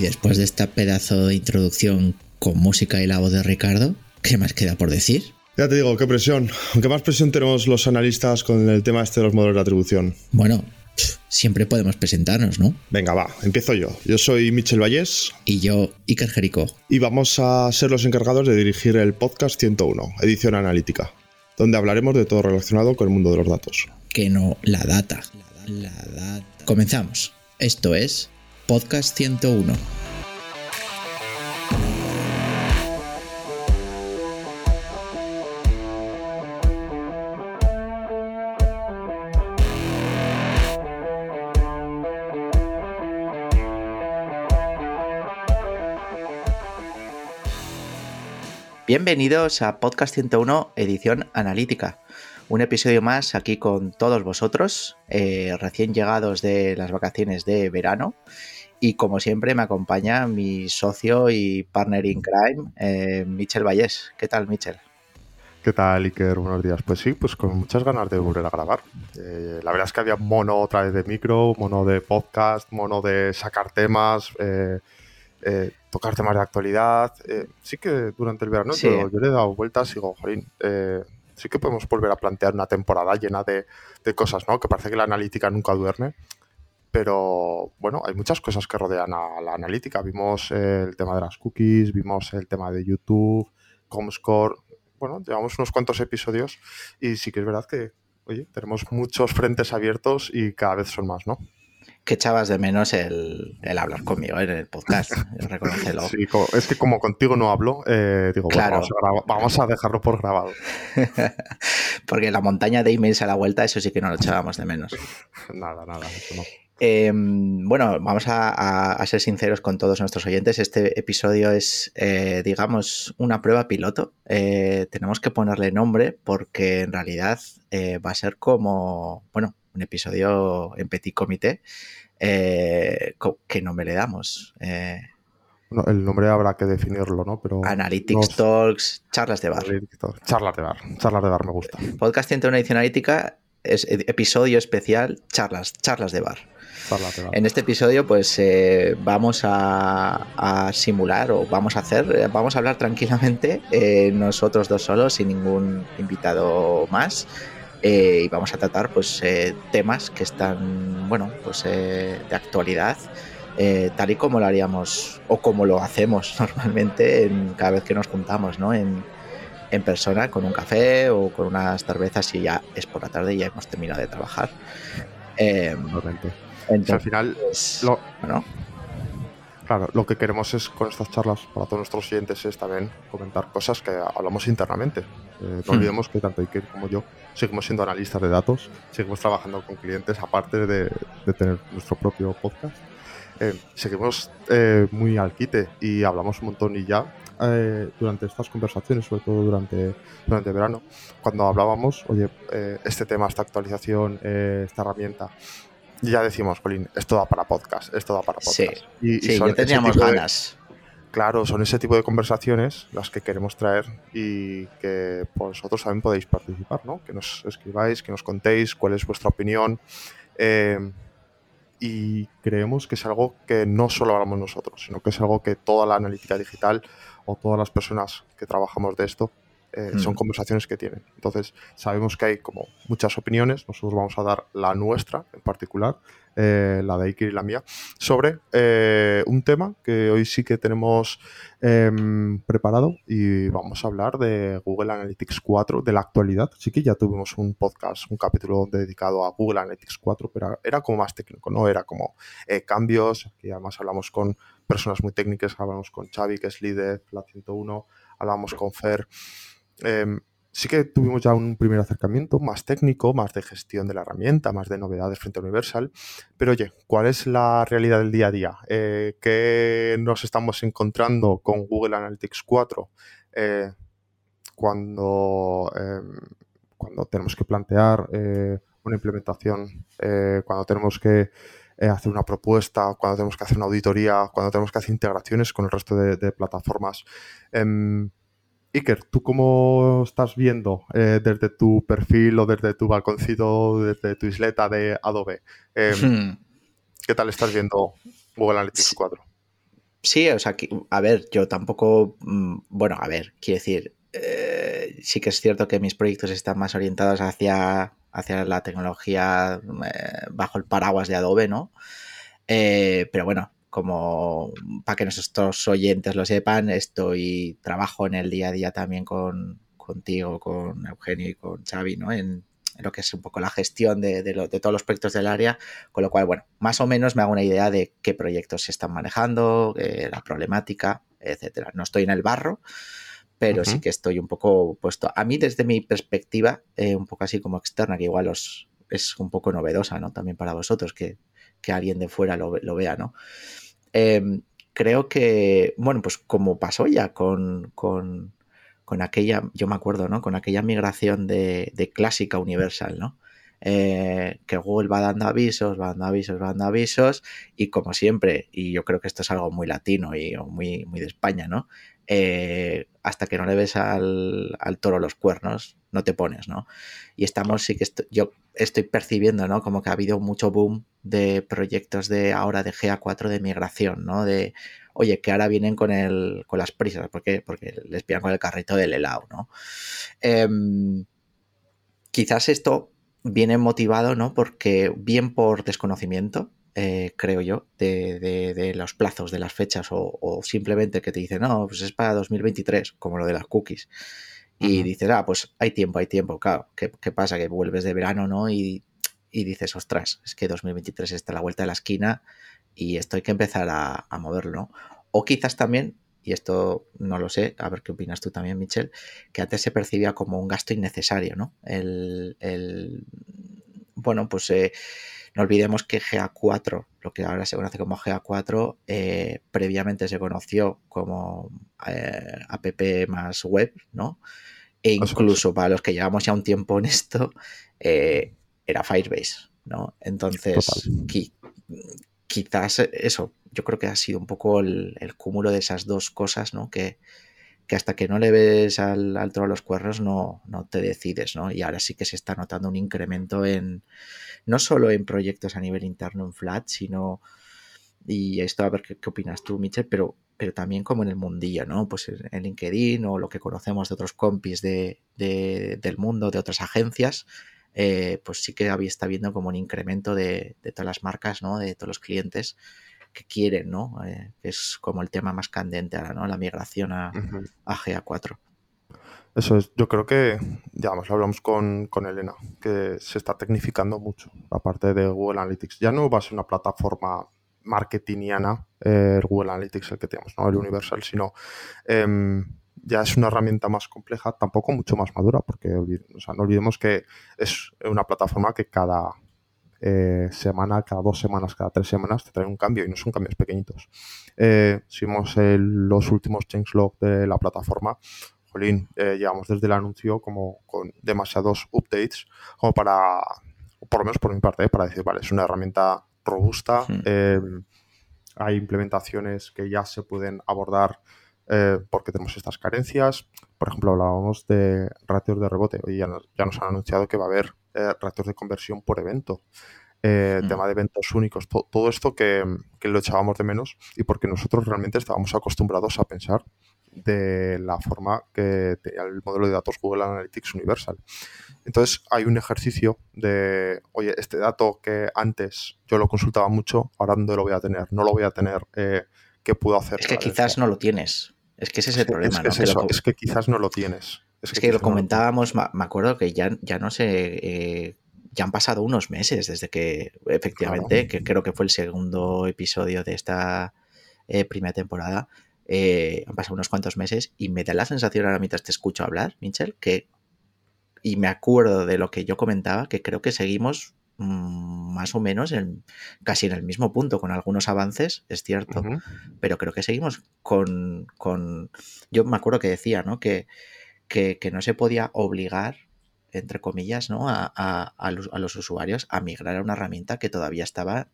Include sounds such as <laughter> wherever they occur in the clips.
Y después de esta pedazo de introducción con música y la voz de Ricardo, ¿qué más queda por decir? Ya te digo, qué presión. Aunque más presión tenemos los analistas con el tema este de los modelos de atribución. Bueno, siempre podemos presentarnos, ¿no? Venga, va, empiezo yo. Yo soy Michel Vallés. Y yo, Iker Jerico. Y vamos a ser los encargados de dirigir el podcast 101, edición analítica, donde hablaremos de todo relacionado con el mundo de los datos. Que no, la data. La data. Comenzamos. Esto es Podcast 101. Bienvenidos a Podcast 101, edición analítica. Un episodio más aquí con todos vosotros, eh, recién llegados de las vacaciones de verano. Y como siempre me acompaña mi socio y partner in crime, eh, Michel Vallés. ¿Qué tal, Michel? ¿Qué tal, Iker? Buenos días. Pues sí, pues con muchas ganas de volver a grabar. Eh, la verdad es que había mono otra vez de micro, mono de podcast, mono de sacar temas, eh, tocar temas de actualidad. Eh, sí que durante el verano yo, le he dado vueltas y digo, Jolín, eh, sí que podemos volver a plantear una temporada llena de, cosas, ¿no? Que parece que la analítica nunca duerme. Pero bueno, hay muchas cosas que rodean a la analítica. Vimos el tema de las cookies, vimos el tema de YouTube, Comscore. Bueno, llevamos unos cuantos episodios y sí que es verdad que, oye, tenemos muchos frentes abiertos y cada vez son más, ¿no? Que echabas de menos el, hablar conmigo en el podcast, <laughs> reconocelo. Sí, es que como contigo no hablo, eh, digo, claro. vamos, a dejarlo por grabado. <laughs> Porque la montaña de emails a la vuelta, eso sí que no lo echábamos de menos. <laughs> nada, nada, eso no. Em, bueno, vamos a, ser sinceros con todos nuestros oyentes. Este episodio es, eh, digamos, una prueba piloto. Eh, tenemos que ponerle nombre porque en realidad va a ser como, bueno, un episodio en petit comité. Eh, ¿Qué nombre le damos? Eh, el nombre habrá que definirlo, ¿no? Pero Analytics Talks, charlas de bar. Charlas de bar, charlas de bar me gusta. Podcast 101 edición analítica es episodio especial, charlas, charlas de bar. En este episodio, pues eh, vamos a, simular o vamos a hacer, vamos a hablar tranquilamente nosotros dos solos, sin ningún invitado más. Eh, y vamos a tratar pues eh, temas que están bueno pues eh, de actualidad tal y como lo haríamos o como lo hacemos <laughs> normalmente en, cada vez que nos juntamos ¿no? en, en persona con un café o con unas cervezas y ya es por la tarde y ya hemos terminado de trabajar. Entonces, al final lo, Claro, lo que queremos es con estas charlas para todos nuestros oyentes es también comentar cosas que hablamos internamente. no hmm. olvidemos que tanto Iker como yo seguimos siendo analistas de datos, seguimos trabajando con clientes aparte de, tener nuestro propio podcast. Eh, seguimos eh, muy al quite y hablamos un montón y ya eh, durante estas conversaciones, sobre todo durante, durante verano, cuando hablábamos, oye, este tema, esta actualización, esta herramienta, ya decimos, Colin, esto da para podcast, esto da para podcast. Sí, y, ya teníamos ganas. claro, son ese tipo de conversaciones las que queremos traer y que vosotros también podéis participar, ¿no? Que nos escribáis, que nos contéis cuál es vuestra opinión. Eh, y creemos que es algo que no solo hablamos nosotros, sino que es algo que toda la analítica digital o todas las personas que trabajamos de esto eh, son mm. conversaciones que tienen. Entonces, sabemos que hay como muchas opiniones, nosotros vamos a dar la nuestra en particular, eh, la de Iker y la mía, sobre eh, un tema que hoy sí que tenemos em, preparado y vamos a hablar de Google Analytics 4, de la actualidad. Sí que ya tuvimos un podcast, un capítulo dedicado a Google Analytics 4, pero era como más técnico, ¿no? Era como cambios, y además hablamos con personas muy técnicas, hablamos con Xavi, que es líder, la 101, hablamos con Fer. Em, sí que tuvimos ya un primer acercamiento más técnico, más de gestión de la herramienta, más de novedades frente a Universal. Pero oye, ¿cuál es la realidad del día a día? Eh, ¿Qué nos estamos encontrando con Google Analytics 4 eh, cuando, em, cuando tenemos que plantear eh, una implementación, cuando tenemos que hacer una propuesta, cuando tenemos que hacer una auditoría, cuando tenemos que hacer integraciones con el resto de, de plataformas? Iker, ¿tú cómo estás viendo eh, desde tu perfil o desde tu balconcito, desde tu isleta de Adobe? Em, hmm. ¿Qué tal estás viendo Google Analytics 4? Sí, o sea, a ver, yo tampoco, mm, bueno, a ver, quiero decir, eh, sí que es cierto que mis proyectos están más orientados hacia, hacia la tecnología eh, bajo el paraguas de Adobe, ¿no? pero bueno, como para que nuestros oyentes lo sepan, estoy trabajo en el día a día también con contigo, con Eugenio y con Xavi, ¿no? En, lo que es un poco la gestión de, todos los proyectos del área, con lo cual, bueno, más o menos me hago una idea de qué proyectos se están manejando, eh, la problemática, etcétera. No estoy en el barro, pero sí que estoy un poco puesto. A mí, desde mi perspectiva, eh, un poco así como externa, que igual os, es un poco novedosa, ¿no? También para vosotros, que, alguien de fuera lo, lo vea, ¿no? Em, creo que, bueno, pues como pasó ya con, con, aquella, yo me acuerdo, ¿no? Con aquella migración de, de clásica universal, ¿no? Eh, que Google va dando avisos, va dando avisos, va dando avisos, y como siempre, y yo creo que esto es algo muy latino y muy, muy de España, ¿no? Eh, hasta que no le ves al, toro los cuernos, no te pones, ¿no? Y estamos, sí que yo estoy percibiendo, ¿no? Como que ha habido mucho boom de proyectos de ahora de GA4 de migración, ¿no? De, oye, que ahora vienen con, el, con las prisas, ¿por qué? Porque les pillan con el carrito del helado, ¿no? Em, quizás esto viene motivado, ¿no? Porque bien por desconocimiento, eh, creo yo, de, los plazos, de las fechas, o, simplemente que te dicen, no, pues es para 2023, como lo de las cookies. Y dices, ah, pues hay tiempo, hay tiempo, claro. ¿Qué, pasa? Que vuelves de verano, ¿no? Y, dices, ostras, es que 2023 está a la vuelta de la esquina y esto hay que empezar a, moverlo, O quizás también y esto no lo sé, a ver qué opinas tú también, Michelle, que antes se percibía como un gasto innecesario, ¿no? El, bueno, pues eh, no olvidemos que GA4, lo que ahora se conoce como GA4, eh, previamente se conoció como eh, app más web, ¿no? E incluso para los que llevamos ya un tiempo en esto, era Firebase, ¿no? Entonces, quizás eso, yo creo que ha sido un poco el, cúmulo de esas dos cosas, ¿no? Que, hasta que no le ves al, al a los cuernos no, no te decides, ¿no? Y ahora sí que se está notando un incremento en, no solo en proyectos a nivel interno en Flat, sino, y esto a ver qué, opinas tú, Michel, pero, pero también como en el mundillo, ¿no? Pues en LinkedIn o lo que conocemos de otros compis de, del mundo, de otras agencias, eh, pues sí que está viendo como un incremento de, de todas las marcas, ¿no? De todos los clientes que quieren, ¿no? Eh, es como el tema más candente ahora, ¿no? La migración a, GA4. Eso es, yo creo que, ya lo hablamos con, Elena, que se está tecnificando mucho la parte de Google Analytics. Ya no va a ser una plataforma marketingiana, eh, el Google Analytics el que tenemos, ¿no? El Universal, sino em, ya es una herramienta más compleja, tampoco mucho más madura, porque no olvidemos que es una plataforma que cada, eh, semana, cada dos semanas, cada tres semanas te trae un cambio y no son cambios pequeñitos. Eh, si vemos los últimos changelog de la plataforma, jolín, eh, llevamos desde el anuncio como con demasiados updates como para, por lo menos por mi parte, para decir, vale, es una herramienta robusta, hmm. hay implementaciones que ya se pueden abordar porque tenemos estas carencias. Por ejemplo, hablábamos de ratios de rebote. Hoy ya ya nos han anunciado que va a haber eh, de conversión por evento, eh, mm. tema de eventos únicos, todo esto que, lo echábamos de menos y porque nosotros realmente estábamos acostumbrados a pensar de la forma que tenía el modelo de datos Google Analytics Universal. Entonces hay un ejercicio de, oye, este dato que antes yo lo consultaba mucho, ahora dónde lo voy a tener, no lo voy a tener, eh, ¿qué puedo hacer? Es que quizás no lo tienes. Es que ese es el problema. Es, es que quizás no lo tienes. Es, que, lo comentábamos, me acuerdo que ya, ya no sé, eh, ya han pasado unos meses desde que, efectivamente, que creo que fue el segundo episodio de esta eh, primera temporada, eh, han pasado unos cuantos meses y me da la sensación ahora mientras te escucho hablar, Michel, que y me acuerdo de lo que yo comentaba, que creo que seguimos mm, más o menos en, casi en el mismo punto, con algunos avances, es cierto, pero creo que seguimos con, con, Yo me acuerdo que decía, ¿no? Que, que, no se podía obligar, entre comillas, ¿no? A, a, los, usuarios a migrar a una herramienta que todavía estaba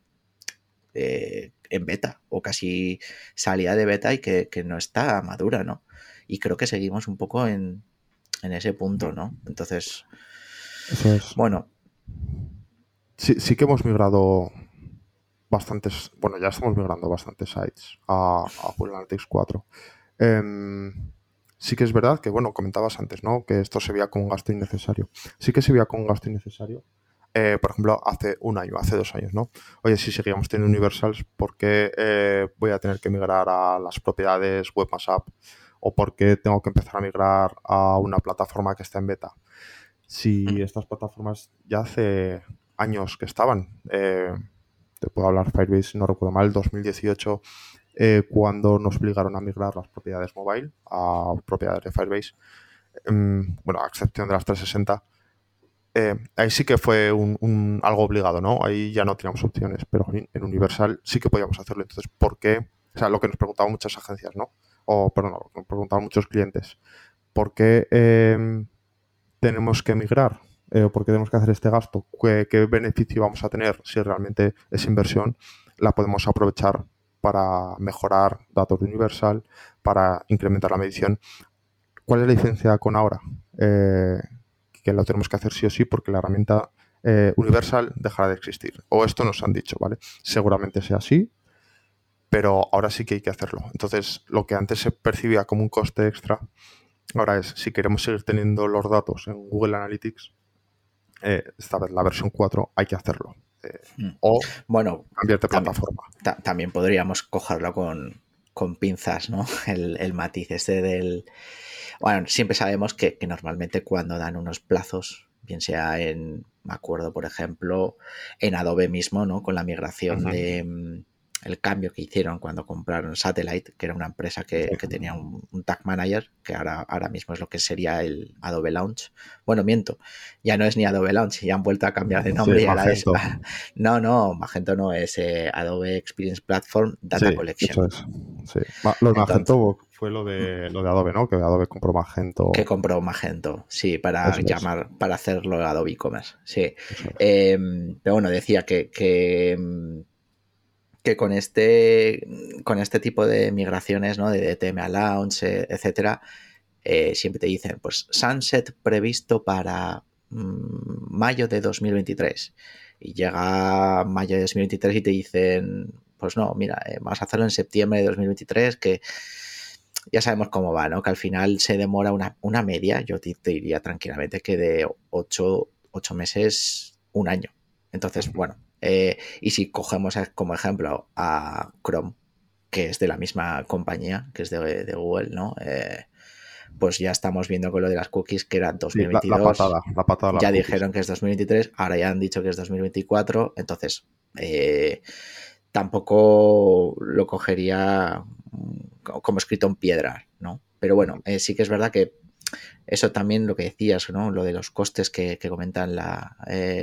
eh, en beta o casi salía de beta y que, que no está madura, ¿no? Y creo que seguimos un poco en, en ese punto, ¿no? Entonces, bueno. Sí, sí que hemos migrado bastantes, bueno, ya estamos migrando bastantes sites a, Google Analytics 4. Em, sí que es verdad que, bueno, comentabas antes, ¿no? Que esto se veía como un gasto innecesario. Sí que se veía como un gasto innecesario. Eh, por ejemplo, hace un año, hace dos años, ¿no? Oye, si seguíamos teniendo Universals, ¿por qué eh, voy a tener que migrar a las propiedades Webmass o por qué tengo que empezar a migrar a una plataforma que está en beta. Si mm. estas plataformas ya hace años que estaban, eh, te puedo hablar Firebase, no recuerdo mal, 2018, eh, cuando nos obligaron a migrar las propiedades mobile a propiedades de Firebase, em, bueno, a excepción de las 360, eh, ahí sí que fue un, algo obligado, ¿no? Ahí ya no teníamos opciones, pero en Universal sí que podíamos hacerlo. Entonces, ¿por qué? O sea, lo que nos preguntaban muchas agencias, ¿no? o perdón, me preguntaban muchos clientes, ¿por qué em, tenemos que emigrar? Eh, ¿Por qué tenemos que hacer este gasto? ¿Qué, beneficio vamos a tener si realmente esa inversión la podemos aprovechar para mejorar datos de Universal, para incrementar la medición? ¿Cuál es la diferencia con ahora? Eh, que lo tenemos que hacer sí o sí porque la herramienta eh, Universal dejará de existir. O esto nos han dicho, ¿vale? Seguramente sea así, pero ahora sí que hay que hacerlo. Entonces, lo que antes se percibía como un coste extra, ahora es, si queremos seguir teniendo los datos en Google Analytics, eh, esta vez la versión 4, hay que hacerlo. Eh, hmm. O bueno, cambiar de plataforma. También, podríamos cogerlo con, pinzas, ¿no? <laughs> El, matiz este del... Bueno, siempre sabemos que, normalmente cuando dan unos plazos, bien sea en, me acuerdo, por ejemplo, en Adobe mismo, ¿no? Con la migración de mm, el cambio que hicieron cuando compraron Satellite, que era una empresa que, tenía un, tag manager, que ahora, ahora mismo es lo que sería el Adobe Launch. Bueno, miento, ya no es ni Adobe Launch, ya han vuelto a cambiar de nombre. y ahora es, <laughs> no, no, Magento no, es eh, Adobe Experience Platform Data Collection. Sí. Lo de Magento fue lo de, lo de Adobe, ¿no? Que Adobe compró Magento. Que compró Magento, sí, para llamar, para hacerlo Adobe E-Commerce, sí. Em, pero bueno, decía que, que em, que con este, con este tipo de migraciones, ¿no? De DTM a Launch, eh, etcétera, eh, siempre te dicen, pues Sunset previsto para mm, mayo de 2023. Y llega mayo de 2023 y te dicen, pues no, mira, eh, vamos a hacerlo en septiembre de 2023, que ya sabemos cómo va, ¿no? Que al final se demora una, una media, yo te, diría tranquilamente que de 8, 8 meses, un año. Entonces, bueno, eh, y si cogemos como ejemplo a Chrome, que es de la misma compañía, que es de, Google, ¿no? Eh, pues ya estamos viendo con lo de las cookies que era 2022. ya dijeron que es 2023, ahora ya han dicho que es 2024, entonces eh, tampoco lo cogería como escrito en piedra, ¿no? Pero bueno, sí que es verdad que eso también lo que decías, ¿no? Lo de los costes que, comentan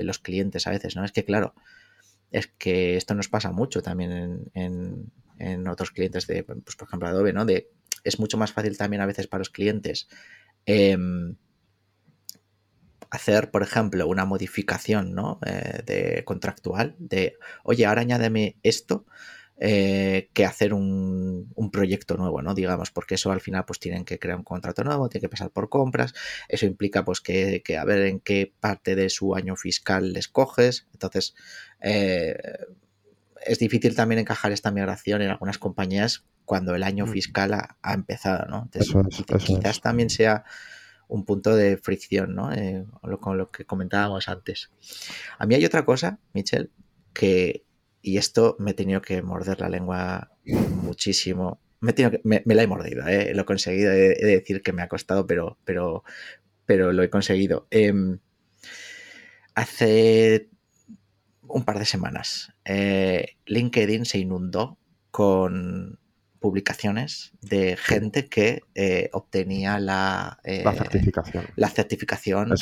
los clientes a veces, ¿no? Es que claro, es que esto nos pasa mucho también en, otros clientes de, pues, por ejemplo, Adobe, ¿no? De, es mucho más fácil también a veces para los clientes em, hacer, por ejemplo, una modificación ¿no? Eh, de contractual de, oye, ahora añádeme esto eh, que hacer un, proyecto nuevo, ¿no? Digamos, porque eso al final pues tienen que crear un contrato nuevo, tienen que pasar por compras, eso implica pues que, a ver en qué parte de su año fiscal les coges, entonces eh, es difícil también encajar esta migración en algunas compañías cuando el año mm. fiscal ha, empezado, ¿no? Entonces, quizás también sea un punto de fricción, ¿no? Eh, con lo que comentábamos antes. A mí hay otra cosa, Michelle, que y esto me he tenido que morder la lengua muchísimo. Me, que, me, la he mordido, ¿eh? lo he conseguido. He, de decir que me ha costado, pero, pero, pero lo he conseguido. Em, hace un par de semanas, eh, LinkedIn se inundó con publicaciones de gente que eh, obtenía la, la certificación. La certificación,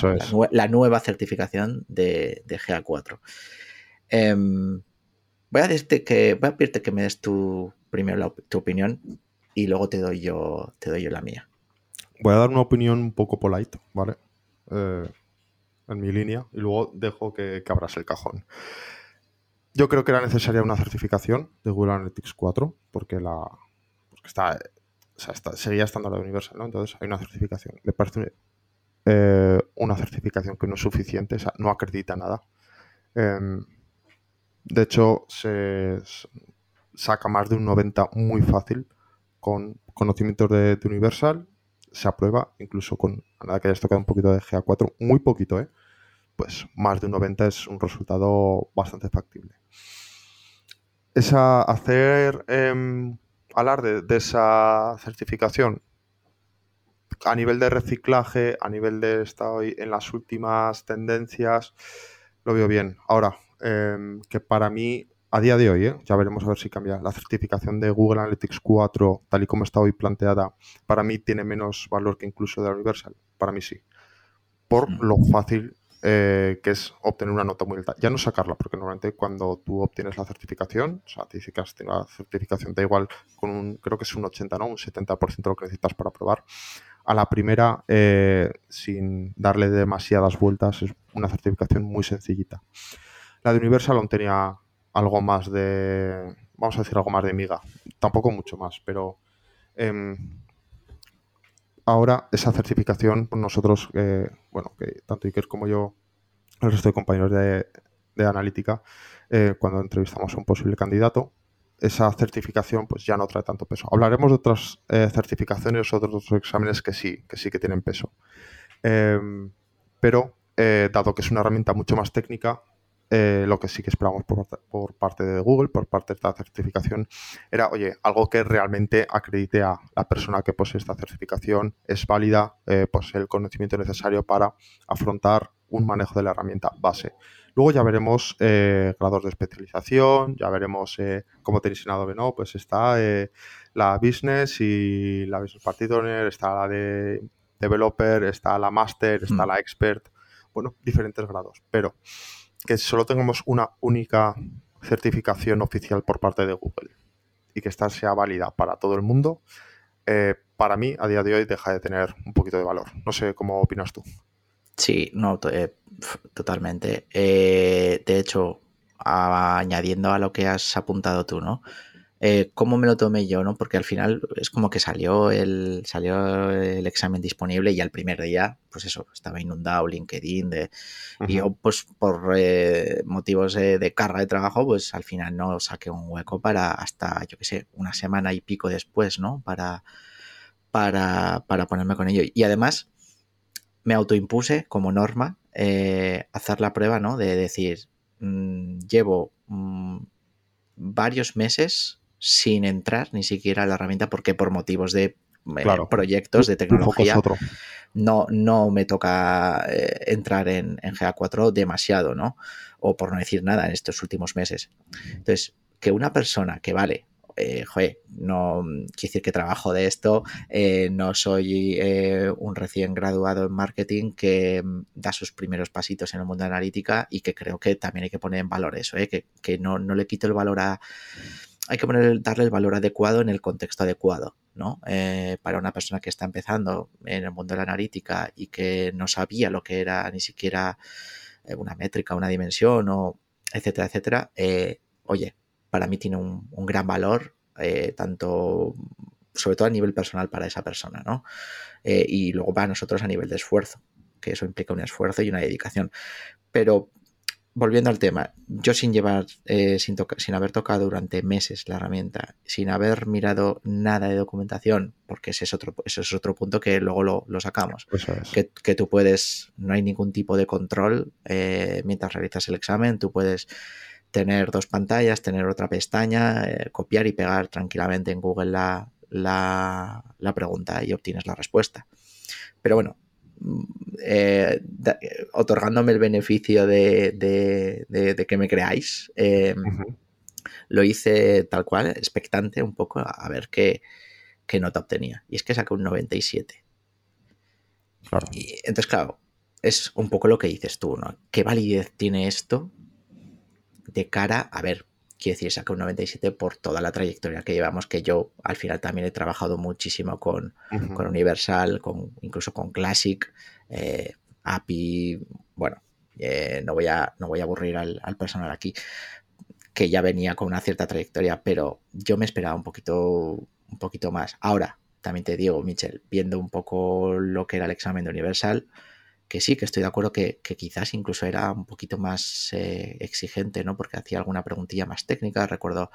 la, nueva certificación de, GA4. Em, voy, a decirte que, voy a pedirte que me des tu, primero tu opinión y luego te doy, yo, te doy yo la mía. Voy a dar una opinión un poco polite, ¿vale? En mi línea y luego dejo que, que abras el cajón. Yo creo que era necesaria una certificación de Google Analytics 4 porque la está, seguía estando la Universal, ¿no? Entonces hay una certificación. Me parece eh, una certificación que no es suficiente, no acredita nada. Em, de hecho, se saca más de un 90 muy fácil con conocimientos de Universal, se aprueba, incluso con nada que hayas tocado un poquito de GA4, muy poquito, ¿eh? pues más de un 90 es un resultado bastante factible. Esa, hacer eh, alarde de esa certificación a nivel de reciclaje, a nivel de estar en las últimas tendencias, lo veo bien. Ahora, em, que para mí, a día de hoy, ¿eh? ya veremos a ver si cambia, la certificación de Google Analytics 4, tal y como está hoy planteada, para mí tiene menos valor que incluso de la Universal. Para mí sí. Por mm. lo fácil eh, que es obtener una nota muy alta. Ya no sacarla, porque normalmente cuando tú obtienes la certificación, o sea, te dice que la certificación, da igual, con un, creo que es un 80, ¿no? Un 70% de lo que necesitas para probar. A la primera, eh, sin darle demasiadas vueltas, es una certificación muy sencillita. La de Universal aún tenía algo más de, vamos a decir, algo más de miga. Tampoco mucho más, pero... Em, ahora esa certificación, pues nosotros, eh, bueno, que tanto Iker como yo, el resto de compañeros de, analítica, eh, cuando entrevistamos a un posible candidato, esa certificación pues ya no trae tanto peso. Hablaremos de otras eh, certificaciones, otros exámenes que sí, que sí que tienen peso. Em, pero dado que es una herramienta mucho más técnica, eh, lo que sí que esperamos por, parte de Google, por parte de esta certificación, era, oye, algo que realmente acredite a la persona que posee esta certificación, es válida, eh, posee el conocimiento necesario para afrontar un manejo de la herramienta base. Luego ya veremos eh, grados de especialización, ya veremos cómo tenéis en Adobe, ¿no? Pues está la Business y la Business Party Owner, está la de Developer, está la Master, está mm. la Expert, bueno, diferentes grados, pero que solo tengamos una única certificación oficial por parte de Google y que esta sea válida para todo el mundo, eh, para mí a día de hoy deja de tener un poquito de valor. No sé cómo opinas tú. Sí, no, eh, totalmente. Eh, de hecho, añadiendo a lo que has apuntado tú, ¿no? Eh, cómo me lo tomé yo, ¿no? Porque al final es como que salió el, salió el examen disponible y al primer día, pues eso, estaba inundado LinkedIn de, y yo pues por eh, motivos de, carga de trabajo, pues al final no saqué un hueco para hasta, yo qué sé, una semana y pico después, ¿no? Para, para, para ponerme con ello. Y además me autoimpuse como norma eh, hacer la prueba, ¿no? De decir, mm, llevo mm, varios meses sin entrar ni siquiera a la herramienta porque por motivos de eh, proyectos de tecnología no, no me toca eh, entrar en, GA4 demasiado, ¿no? O por no decir nada en estos últimos meses. Entonces, que una persona que vale, eh, joder, no quiero decir que trabajo de esto, no soy un recién graduado en marketing que mm, da sus primeros pasitos en el mundo de analítica y que creo que también hay que poner en valor eso, que, que no, no, le quito el valor a hay que poner, darle el valor adecuado en el contexto adecuado, ¿no? Eh, para una persona que está empezando en el mundo de la analítica y que no sabía lo que era ni siquiera eh, una métrica, una dimensión, o etcétera, etcétera, eh, oye, para mí tiene un, gran valor, tanto, sobre todo a nivel personal para esa persona, ¿no? y luego para nosotros a nivel de esfuerzo, que eso implica un esfuerzo y una dedicación. Pero volviendo al tema, yo sin llevar, eh, sin, sin haber tocado durante meses la herramienta, sin haber mirado nada de documentación, porque ese es otro, ese es otro punto que luego lo, sacamos, que, tú puedes, no hay ningún tipo de control eh, mientras realizas el examen, tú puedes tener dos pantallas, tener otra pestaña, eh, copiar y pegar tranquilamente en Google la, la pregunta y obtienes la respuesta. Pero bueno, eh, otorgándome el beneficio de, que me creáis, eh, lo hice tal cual, expectante un poco a, ver qué, qué, nota obtenía. Y es que saqué un 97. Y entonces, claro, es un poco lo que dices tú, ¿no? ¿Qué validez tiene esto de cara a ver? Quiero decir, saqué un 97 por toda la trayectoria que llevamos, que yo al final también he trabajado muchísimo con, con Universal, con, incluso con Classic, eh, API, bueno, eh, no, voy a, no voy a aburrir al, al, personal aquí, que ya venía con una cierta trayectoria, pero yo me esperaba un poquito, un poquito más. Ahora, también te digo, Michel, viendo un poco lo que era el examen de Universal, que sí, que estoy de acuerdo que, quizás incluso era un poquito más eh, exigente, ¿no? Porque hacía alguna preguntilla más técnica. Recuerdo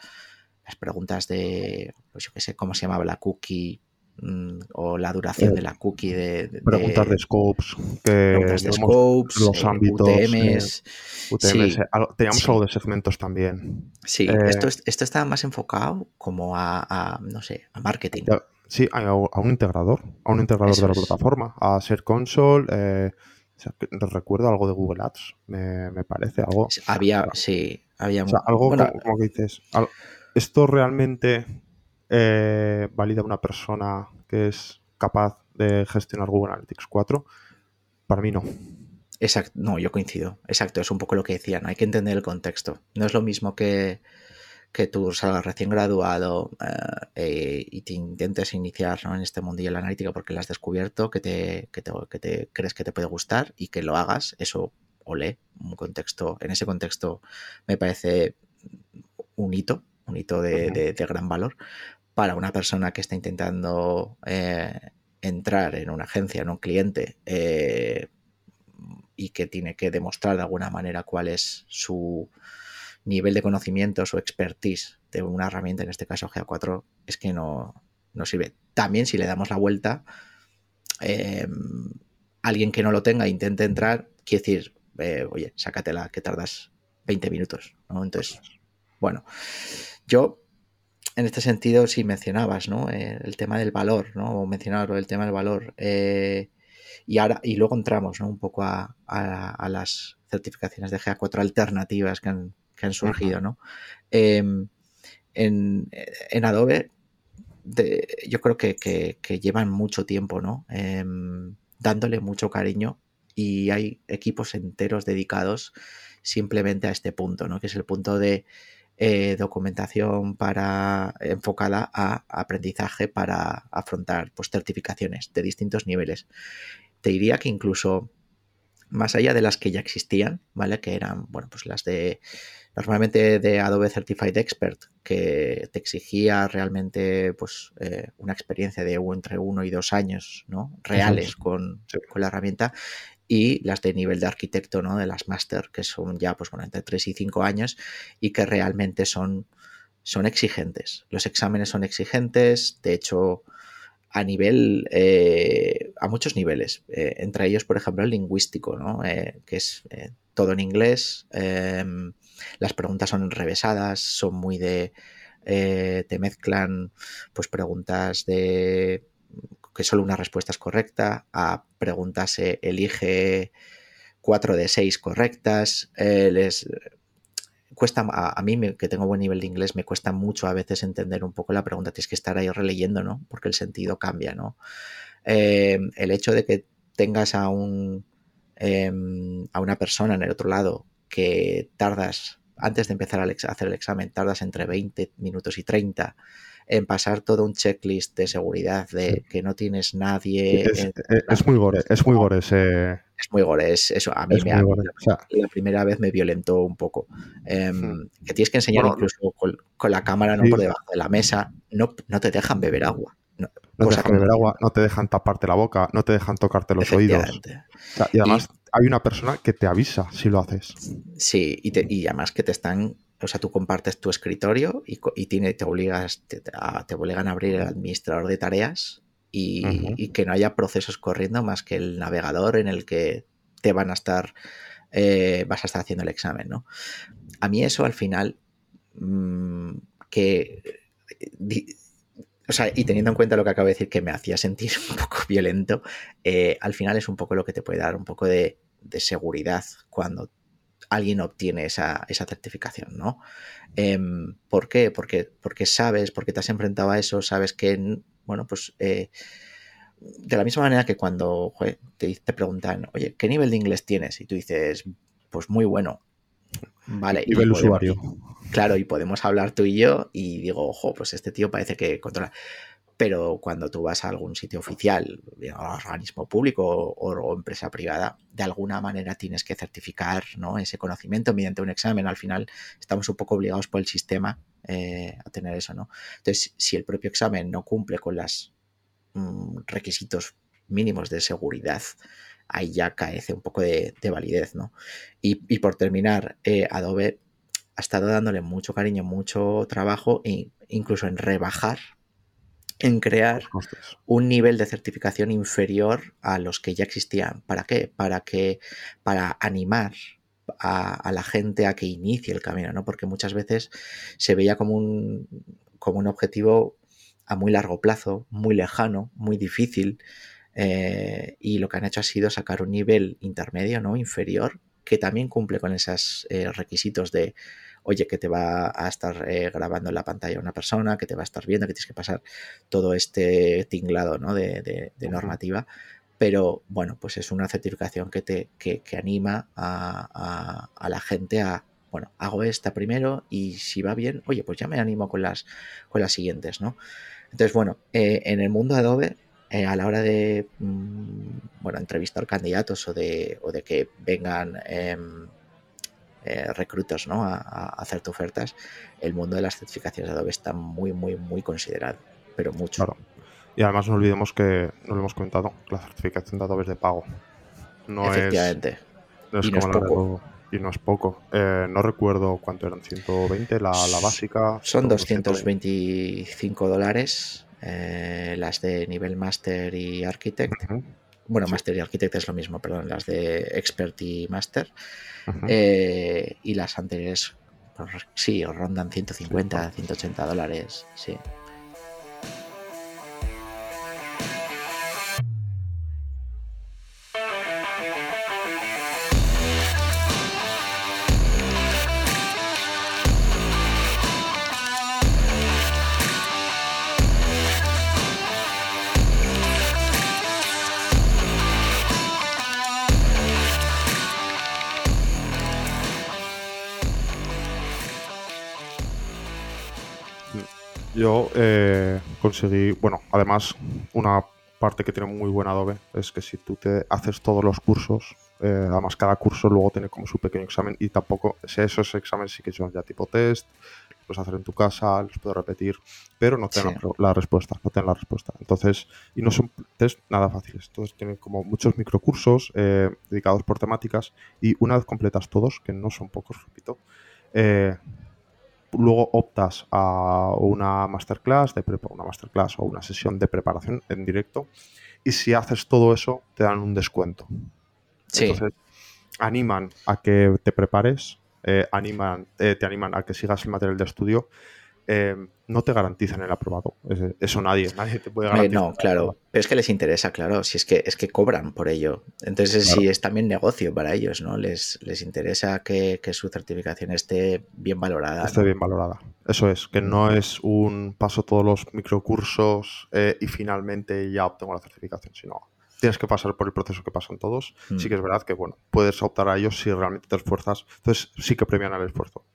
las preguntas de, pues yo qué sé, cómo se llamaba la cookie mm, o la duración de la cookie de, preguntas de scopes preguntas de scopes los eh, ámbitos UTMs, UTMs teníamos algo de segmentos también sí esto, esto estaba más enfocado como a, no sé a marketing Sí, a, un integrador, a un integrador de la plataforma, a Ser Console. Eh, recuerdo algo de Google Ads, me, parece, algo. Había, sí, había. algo como, que dices, ¿esto realmente eh, valida una persona que es capaz de gestionar Google Analytics 4? Para mí no. Exacto, no, yo coincido. Exacto, es un poco lo que decía, ¿no? Hay que entender el contexto. No es lo mismo que que tú salgas recién graduado eh, eh, y te intentes iniciar en este mundillo de la analítica porque lo has descubierto, que te, que te, crees que te puede gustar y que lo hagas, eso ole, un contexto, en ese contexto me parece un hito, un hito de, gran valor para una persona que está intentando eh, entrar en una agencia, en un cliente, y que tiene que demostrar de alguna manera cuál es su, nivel de conocimientos o expertise de una herramienta, en este caso GA4, es que no, no sirve. También si le damos la vuelta, em, alguien que no lo tenga intente entrar, quiere decir, eh, oye, sácatela, que tardas 20 minutos. ¿no? Entonces, bueno, yo en este sentido, si mencionabas, ¿no? Eh, el tema del valor, ¿no? O mencionar el tema del valor. Eh, y ahora, y luego entramos, ¿no? Un poco a, a las certificaciones de GA4 alternativas que han que han surgido, ¿no? Em, en, Adobe, yo creo que, llevan mucho tiempo, ¿no? Em, dándole mucho cariño y hay equipos enteros dedicados simplemente a este punto, ¿no? Que es el punto de eh, documentación para enfocada a aprendizaje para afrontar pues, certificaciones de distintos niveles. Te diría que incluso más allá de las que ya existían, ¿vale? Que eran, bueno, pues las de normalmente de Adobe Certified Expert, que te exigía realmente pues, eh, una experiencia de entre uno y dos años ¿no? reales con, la herramienta, y las de nivel de arquitecto, ¿no? de las master, que son ya pues, bueno, entre tres y cinco años y que realmente son, son exigentes. Los exámenes son exigentes, de hecho, a nivel, eh, a muchos niveles, eh, entre ellos, por ejemplo, el lingüístico, ¿no? que es todo en inglés em, las preguntas son enrevesadas, son muy de... Eh, te mezclan pues preguntas de que solo una respuesta es correcta a preguntas se elige cuatro de seis correctas. Eh, les cuesta a, mí que tengo buen nivel de inglés me cuesta mucho a veces entender un poco la pregunta. Tienes que estar ahí releyendo, ¿no? Porque el sentido cambia, ¿no? Eh, el hecho de que tengas a un em, a una persona en el otro lado que tardas, antes de empezar a hacer el examen, tardas entre 20 minutos y 30 en pasar todo un checklist de seguridad de que no tienes nadie. Es, muy gore, es muy gore ese... Es muy gore, es eso. A mí me ha, la, primera vez me violentó un poco. Em. Que tienes que enseñar incluso con, la cámara no por debajo de la mesa, no, no te dejan beber agua. No, te dejan beber agua, no te dejan taparte la boca, no te dejan tocarte los oídos. y además hay una persona que te avisa si lo haces. Sí, y, te, y además que te están, o sea, tú compartes tu escritorio y, y tiene, te, obligas, te, te, obligan a abrir el administrador de tareas y, que no haya procesos corriendo más que el navegador en el que te van a estar, eh, vas a estar haciendo el examen, ¿no? A mí eso al final, mm, que o sea, y teniendo en cuenta lo que acabo de decir, que me hacía sentir <laughs> un poco violento, eh, al final es un poco lo que te puede dar un poco de, seguridad cuando alguien obtiene esa, certificación, ¿no? Em, ¿Por qué? Porque, sabes, porque te has enfrentado a eso, sabes que, bueno, pues eh, de la misma manera que cuando te, preguntan, oye, ¿qué nivel de inglés tienes? Y tú dices, pues muy bueno. Vale. Nivel usuario. Claro, y podemos hablar tú y yo y digo, ojo, pues este tío parece que controla pero cuando tú vas a algún sitio oficial, organismo público o, empresa privada, de alguna manera tienes que certificar ¿no? ese conocimiento mediante un examen. Al final estamos un poco obligados por el sistema eh, a tener eso. ¿no? Entonces, si el propio examen no cumple con los mm, requisitos mínimos de seguridad, ahí ya carece un poco de, validez. ¿no? Y, por terminar, eh, Adobe ha estado dándole mucho cariño, mucho trabajo, e incluso en rebajar en crear un nivel de certificación inferior a los que ya existían. ¿Para qué? Para que, para animar a, la gente a que inicie el camino, ¿no? Porque muchas veces se veía como un, como un objetivo a muy largo plazo, muy lejano, muy difícil. Eh, y lo que han hecho ha sido sacar un nivel intermedio, ¿no? Inferior, que también cumple con esos eh, requisitos de oye, que te va a estar eh, grabando en la pantalla una persona, que te va a estar viendo, que tienes que pasar todo este tinglado ¿no? de, normativa. Pero bueno, pues es una certificación que te que, anima a, la gente a, bueno, hago esta primero y si va bien, oye, pues ya me animo con las, con las siguientes, ¿no? Entonces, bueno, eh, en el mundo Adobe, eh, a la hora de, mm, bueno, entrevistar candidatos o de, o de que vengan em, eh, recruiters ¿no? A, hacerte ofertas, el mundo de las certificaciones de Adobe está muy, muy, muy considerado, pero mucho. Claro. Y además no olvidemos que, no lo hemos comentado, la certificación de Adobe es de pago. No Efectivamente. Es, y, no es poco. y no es poco. Eh, no recuerdo cuánto eran, 120 la, la básica. Son 225 dólares eh, las de nivel Master y Architect. Bueno, Master y Architect es lo mismo, perdón, las de Expert y Master. Eh, y las anteriores, pues, sí, rondan 150, 180 dólares, sí. Yo eh, conseguí, bueno, además, una parte que tiene muy buena Adobe es que si tú te haces todos los cursos, eh, además cada curso luego tiene como su pequeño examen y tampoco, si esos exámenes sí que son ya tipo test, los hacer en tu casa, los puedes repetir, pero no te dan la, respuesta, no te dan la respuesta. Entonces, y no son test nada fáciles, entonces tienen como muchos microcursos eh, dedicados por temáticas y una vez completas todos, que no son pocos, repito, eh, luego optas a una masterclass, de una masterclass o una sesión de preparación en directo y si haces todo eso te dan un descuento. Sí. Entonces, animan a que te prepares, eh, animan, eh, te animan a que sigas el material de estudio Em, no te garantizan el aprobado. Eso nadie, nadie te puede garantizar. no, claro. Pero es que les interesa, claro. Si es que es que cobran por ello. Entonces, sí es también negocio para ellos, ¿no? Les, les interesa que, su certificación esté bien valorada. Esté bien valorada. Eso es, que no es un paso todos los microcursos eh, y finalmente ya obtengo la certificación, sino tienes que pasar por el proceso que pasan todos. Sí mm. que es verdad que, bueno, puedes optar a ellos si realmente te esfuerzas. Entonces, sí que premian el esfuerzo.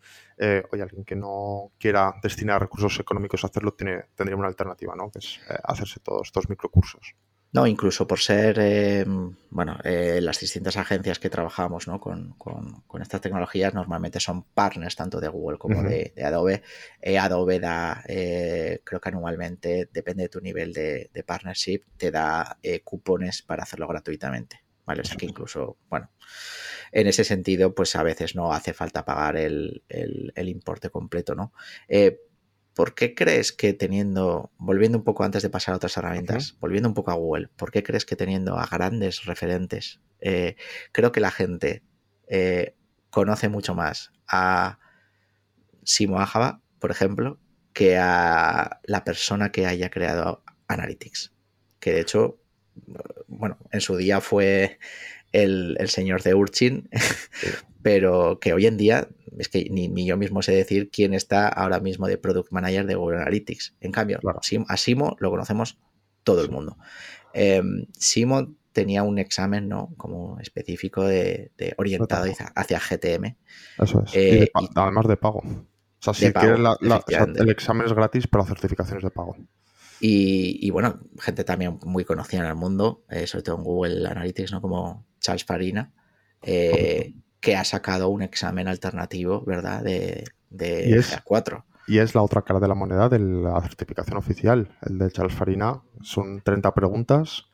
Eh, oye, alguien que no quiera destinar recursos económicos a hacerlo, tiene, tendría una alternativa, ¿no? Que es eh, hacerse todos estos microcursos. No, incluso por ser, eh, bueno, las distintas agencias que trabajamos ¿no? con, estas tecnologías normalmente son partners tanto de Google como de, Adobe. Adobe da, creo que anualmente, depende de tu nivel de, de partnership, te da cupones para hacerlo gratuitamente. ¿Vale? O sea que incluso, bueno, en ese sentido, pues a veces no hace falta pagar el, importe completo, ¿no? Eh, ¿Por qué crees que teniendo, volviendo un poco antes de pasar a otras herramientas, volviendo un poco a Google, ¿por qué crees que teniendo a grandes referentes, eh, creo que la gente eh, conoce mucho más a Simo Ajaba, por ejemplo, que a la persona que haya creado Analytics? Que de hecho, bueno, en su día fue el, señor de Urchin, <laughs> pero que hoy en día es que ni, yo mismo sé decir quién está ahora mismo de Product Manager de Google Analytics. En cambio, a Simo lo conocemos todo el mundo. Em, Simo tenía un examen ¿no? como específico de, orientado hacia, GTM. Eso es. Eh, además de pago. O sea, si quieres el examen es gratis, pero la certificación es de pago. Y, bueno, gente también muy conocida en el mundo, eh, sobre todo en Google Analytics, ¿no? Como Charles Farina, eh, que ha sacado un examen alternativo, ¿verdad? De, de 4 Y es la otra cara de la moneda de la certificación oficial. El de Charles Farina son 30 preguntas.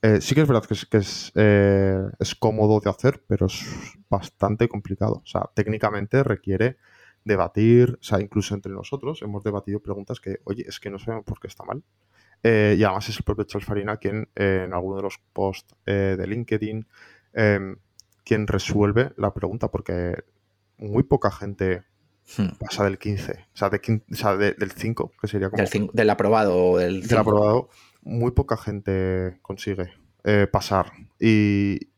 Eh, sí que es verdad que, es, que es, es, cómodo de hacer, pero es bastante complicado. O sea, técnicamente requiere debatir, o sea, incluso entre nosotros hemos debatido preguntas que, oye, es que no sabemos por qué está mal. Eh, y además es el propio Charles Farina quien eh, en alguno de los posts eh, de LinkedIn, em, quien resuelve la pregunta, porque muy poca gente hmm. pasa del 15, o sea, de, del 5, que sería como... Del, aprobado o del... Del aprobado, muy poca gente consigue pasar. Y,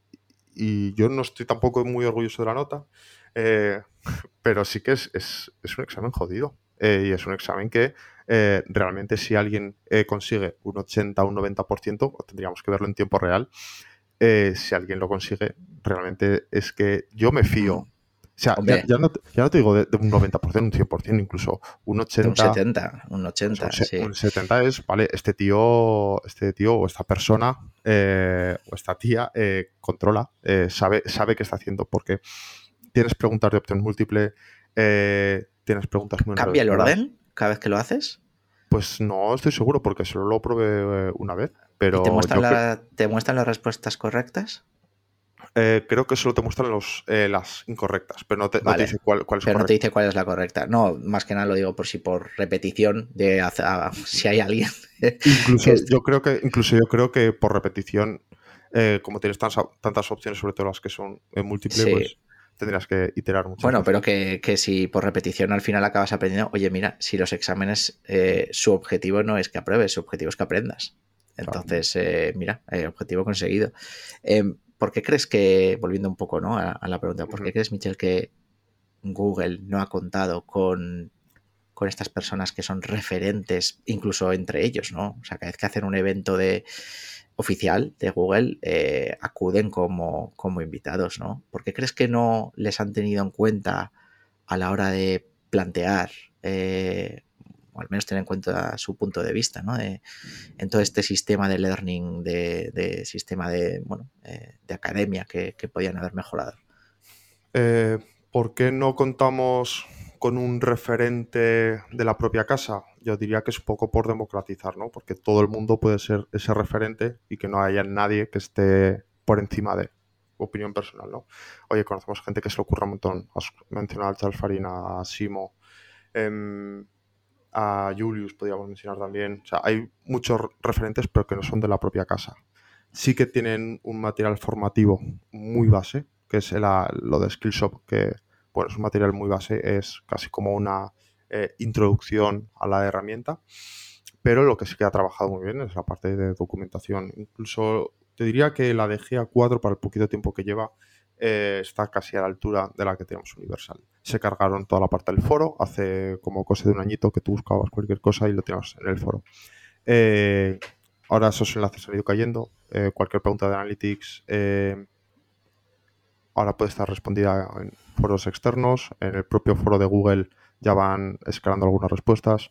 y yo no estoy tampoco muy orgulloso de la nota, eh, pero sí que es, es, es un examen jodido. Eh, y es un examen que eh, realmente si alguien consigue un 80 o un 90%, tendríamos que verlo en tiempo real, si alguien lo consigue, realmente es que yo me fío. O sea, ya, no, te digo de, un 90%, un 100%, incluso un 80%. Un 70, un 80, sí. Un 70 es, vale, este tío, este tío o esta persona o esta tía controla, sabe, sabe qué está haciendo, porque tienes preguntas de opción múltiple, eh, tienes preguntas muy ¿Cambia el orden cada vez que lo haces? Pues no estoy seguro porque solo lo probé eh, una vez. Pero te, muestran las respuestas correctas? Eh, creo que solo te muestran los, las incorrectas, pero no te, dice cuál, cuál es Pero no te dice cuál es la correcta. No, más que nada lo digo por si por repetición de si hay alguien. <laughs> Incluso yo creo que, incluso yo creo que por repetición, como tienes tantas, opciones, sobre todo las que son múltiples, pues tendrás que iterar mucho. Bueno, pero que, si por repetición al final acabas aprendiendo, oye, mira, si los exámenes, eh, su objetivo no es que apruebes, su objetivo es que aprendas. Entonces, eh, mira, eh, objetivo conseguido. Em, ¿Por qué crees que, volviendo un poco ¿no? a, la pregunta, ¿por qué crees, Michel, que Google no ha contado con, con estas personas que son referentes, incluso entre ellos, ¿no? O sea, cada vez que hacen un evento de oficial de Google eh, acuden como, como invitados, ¿no? ¿Por qué crees que no les han tenido en cuenta a la hora de plantear, eh, o al menos tener en cuenta su punto de vista, ¿no? en todo este sistema de learning, de, sistema de, bueno, eh, de academia que, podían haber mejorado. ¿Por qué no contamos con un referente de la propia casa, yo diría que es un poco por democratizar, ¿no? Porque todo el mundo puede ser ese referente y que no haya nadie que esté por encima de opinión personal, ¿no? Oye, conocemos gente que se le ocurra un montón. Has mencionado a Charles Farina, a Simo, em, a Julius podríamos mencionar también. O sea, hay muchos referentes, pero que no son de la propia casa. Sí que tienen un material formativo muy base, que es lo de Skillshop, que bueno, es un material muy base, es casi como una eh, introducción a la herramienta, pero lo que sí que ha trabajado muy bien es la parte de documentación. Incluso te diría que la de GA4 para el poquito tiempo que lleva eh, está casi a la altura de la que tenemos Universal. Se cargaron toda la parte del foro, hace como cosa de un añito que tú buscabas cualquier cosa y lo teníamos en el foro. Eh, ahora esos enlaces han ido cayendo. cualquier pregunta de Analytics ahora puede estar respondida en foros externos, en el propio foro de Google ya van escalando algunas respuestas.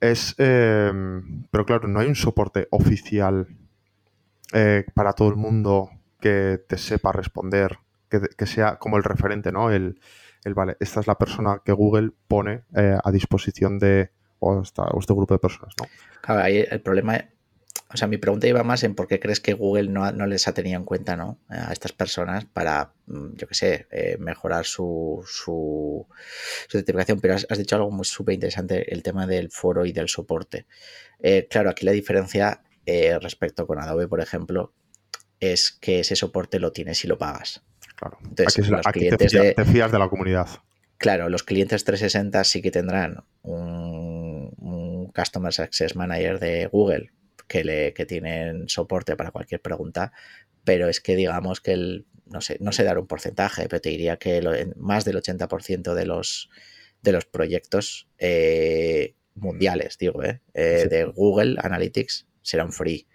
Es, em, pero claro, no hay un soporte oficial eh, para todo el mundo que te sepa responder, que, sea como el referente, ¿no? El, el, vale, esta es la persona que Google pone eh, a disposición de o, este grupo de personas, ¿no? Claro, ahí el problema o sea, mi pregunta iba más en por qué crees que Google no, les ha tenido en cuenta ¿no? a estas personas para, mm, yo qué sé, eh, mejorar su, su, certificación. Pero has, dicho algo muy súper interesante, el tema del foro y del soporte. Eh, claro, aquí la diferencia eh, respecto con Adobe, por ejemplo, es que ese soporte lo tienes y lo pagas. Claro. Entonces, los clientes te, fías, de, la comunidad. Claro, los clientes 360 sí que tendrán un, un Customer Success Manager de Google que, le, que tienen soporte para cualquier pregunta, pero es que digamos que el, no sé, no sé dar un porcentaje, pero te diría que más del 80% de los, de los proyectos eh, mundiales, digo, eh, de Google Analytics serán free.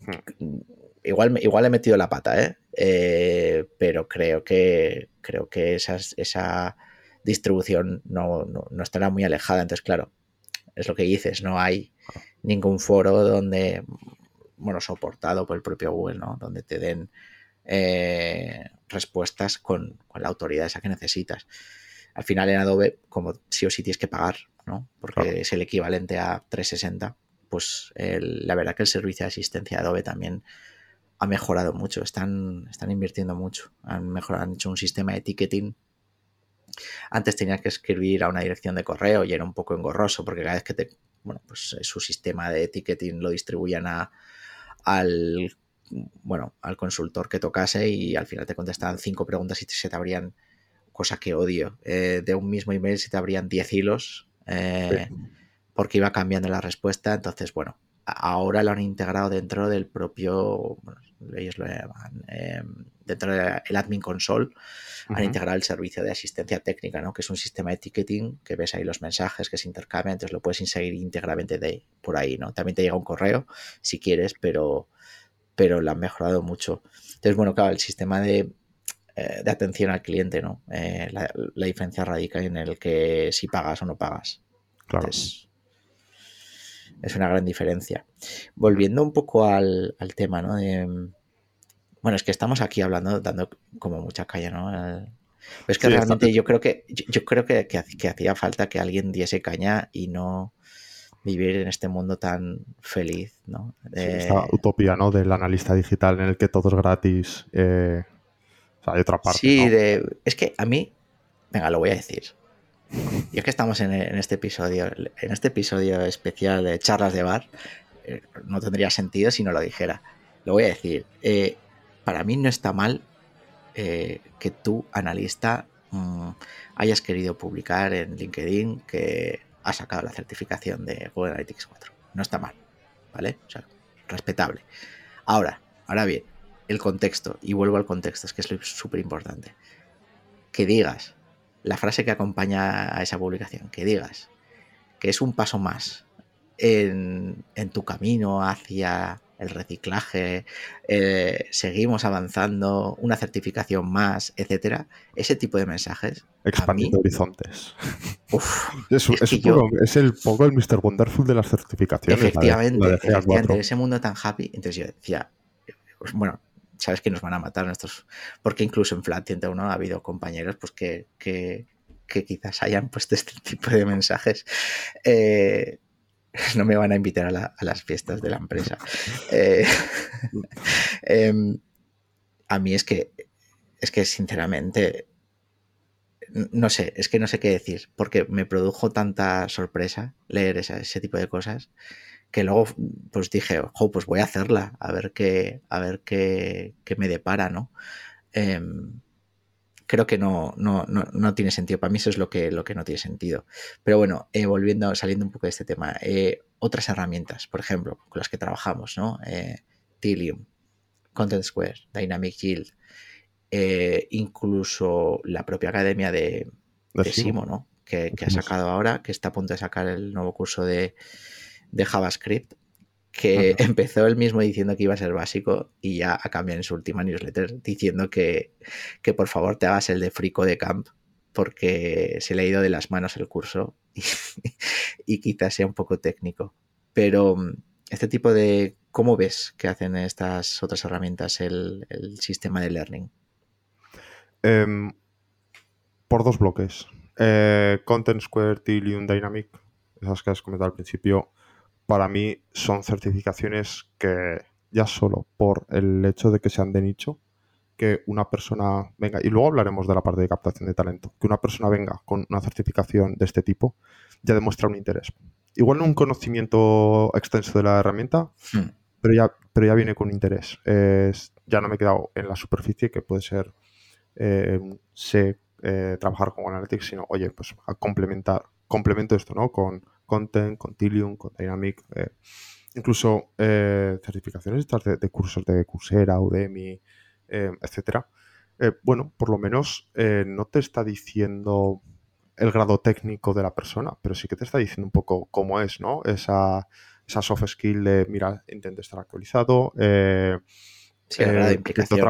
Hmm. Igual, igual he metido la pata, pero creo que creo que esa distribución no, no, estará muy alejada. Entonces, claro, es lo que dices, no hay ningún foro donde, bueno, soportado por el propio Google, ¿no? Donde te den eh, respuestas con, la autoridad esa que necesitas. Al final en Adobe, como sí o sí tienes que pagar, ¿no? Porque es el equivalente a 360, pues la verdad que el servicio de asistencia de Adobe también ha mejorado mucho, están, están invirtiendo mucho, han mejorado, han hecho un sistema de ticketing antes tenías que escribir a una dirección de correo y era un poco engorroso porque cada vez que te, bueno, pues eh, su sistema de ticketing lo distribuían a, al, bueno, al consultor que tocase y al final te contestaban cinco preguntas y se te abrían, cosa que odio, eh, de un mismo email se te abrían 10 hilos eh, porque iba cambiando la respuesta. Entonces, bueno, ahora lo han integrado dentro del propio, bueno, ellos lo llaman, dentro del admin console han integrado el servicio de asistencia técnica, ¿no? que es un sistema de ticketing que ves ahí los mensajes que se intercambian, entonces lo puedes inserir íntegramente de por ahí. ¿no? También te llega un correo si quieres, pero, pero lo han mejorado mucho. Entonces, bueno, claro, el sistema de, eh, atención al cliente, ¿no? Eh, la, diferencia radica en el que si pagas o no pagas. Claro. es una gran diferencia. Volviendo un poco al, al tema, ¿no? De, bueno, es que estamos aquí hablando, dando como mucha calle, ¿no? es que realmente yo creo que yo, creo que, que, hacía falta que alguien diese caña y no vivir en este mundo tan feliz, ¿no? esta utopía, ¿no? Del analista digital en el que todo es gratis. Eh, o sea, hay otra parte. Sí, es que a mí, venga, lo voy a decir. Y es que estamos en, este episodio, en este episodio especial de charlas de bar, eh, no tendría sentido si no lo dijera. Lo voy a decir. Eh, para mí no está mal eh, que tú, analista, mm, hayas querido publicar en LinkedIn que has sacado la certificación de Google Analytics 4. No está mal, ¿vale? O sea, respetable. Ahora, ahora bien, el contexto, y vuelvo al contexto, es que es súper importante. Que digas, la frase que acompaña a esa publicación, que digas que es un paso más en, en tu camino hacia el reciclaje, eh, seguimos avanzando, una certificación más, etcétera, ese tipo de mensajes. Expandiendo horizontes. <laughs> es, el poco el Mr. Wonderful de las certificaciones. Efectivamente, ese mundo tan happy. Entonces yo decía, pues, bueno, sabes que nos van a matar nuestros. Porque incluso en Flat 101 ha habido compañeros pues que, que, que quizás hayan puesto este <laughs> tipo de mensajes. Eh, <laughs> no me van a invitar a, las fiestas de la empresa. Eh, <laughs> em, a mí es que, es que sinceramente, no sé, es que no sé qué decir, porque me produjo tanta sorpresa leer ese tipo de cosas que luego pues dije, ojo, pues voy a hacerla, a ver qué, a ver qué, qué me depara, ¿no? Em, creo que no, no, no, tiene sentido. Para mí eso es lo que, lo que no tiene sentido. Pero bueno, eh, volviendo, saliendo un poco de este tema, eh, otras herramientas, por ejemplo, con las que trabajamos, ¿no? Eh, Tilium, Content Square, Dynamic Yield, incluso la propia academia de, Simo, ¿no? Que, ha sacado ahora, que está a punto de sacar el nuevo curso de, de JavaScript que <laughs> empezó él mismo diciendo que iba a ser básico y ya ha cambiado en su última newsletter diciendo que, por favor te hagas el de Frico de Camp porque se le ha ido de las manos el curso <laughs> y, quizás sea un poco técnico. Pero mm, este tipo de... ¿Cómo ves que hacen estas otras herramientas el, sistema de learning? Em, por dos bloques. Eh, Content Square, Tilium, Dynamic, esas que has comentado al principio, para mí son certificaciones que ya solo por el hecho de que sean de nicho, que una persona venga, y luego hablaremos de la parte de captación de talento, que una persona venga con una certificación de este tipo ya demuestra un interés. Igual no un conocimiento extenso de la herramienta, hmm. pero, ya, pero ya viene con interés. ya no me he quedado en la superficie, que puede ser, eh, sé eh, trabajar con Analytics, sino, oye, pues a complementar, complemento esto, ¿no? Con Content, con Tilium, con Dynamic, eh, incluso eh, certificaciones de, cursos de Coursera, Udemy, etcétera. bueno, por lo menos no te está diciendo el grado técnico de la persona, pero sí que te está diciendo un poco cómo es, ¿no? Esa, esa soft skill de, mira, intento estar actualizado. Eh, sí, el grado de implicación.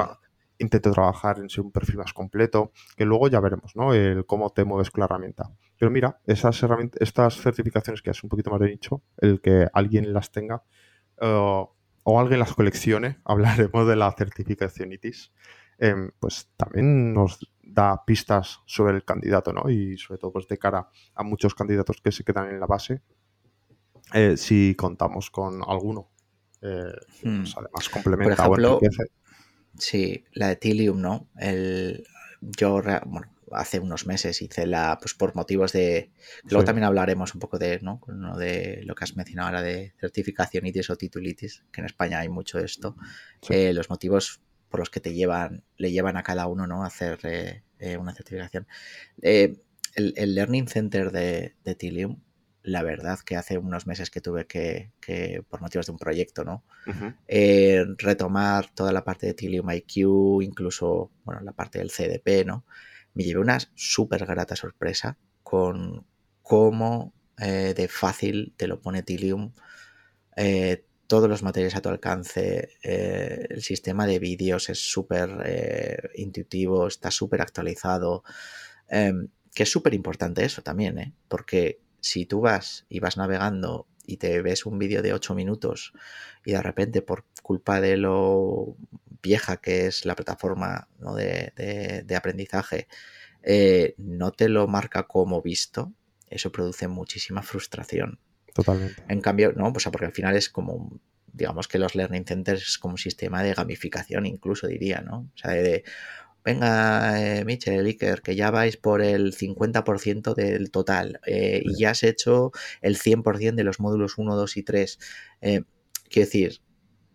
Intento, trabajar en ser un perfil más completo, que luego ya veremos, ¿no? El cómo te mueves con la herramienta. Pero mira, esas herramientas, estas certificaciones que es un poquito más de nicho, el que alguien las tenga eh, o alguien las coleccione, <laughs> hablaremos de la certificación ITIS, em, pues también nos da pistas sobre el candidato, ¿no? Y sobre todo pues de cara a muchos candidatos que se quedan en la base, eh, si contamos con alguno. Eh, hmm. pues, además complementa Por ejemplo, Sí, la de Tilium, ¿no? El, yo, bueno, hace unos meses hice la, pues por motivos de... Luego también hablaremos un poco de, ¿no? de lo que has mencionado ahora de certificación ITIS o titulitis, que en España hay mucho de esto. Eh, los motivos por los que te llevan, le llevan a cada uno, ¿no? A hacer eh, una certificación. Eh, el, Learning Center de, de, Tilium, la verdad que hace unos meses que tuve que, por motivos de un proyecto, ¿no? Eh, retomar toda la parte de Tilium IQ, incluso, bueno, la parte del CDP, ¿no? Me llevé una súper grata sorpresa con cómo de fácil te lo pone Tilium todos los materiales a tu alcance, eh, el sistema de vídeos es súper eh, intuitivo, está súper actualizado, em, que es súper importante eso también, ¿eh? porque si tú vas y vas navegando y te ves un vídeo de 8 minutos y de repente por culpa de lo vieja que es la plataforma de, de, aprendizaje, no te lo marca como visto, eso produce muchísima frustración. Totalmente. En cambio, no, pues porque al final es como, digamos que los learning centers es como un sistema de gamificación, incluso diría, ¿no? O sea, de, venga, eh, Michel, Iker, que ya vais por el 50% del total eh, y ya has hecho el 100% de los módulos 1, 2 y 3. Eh, quiero decir,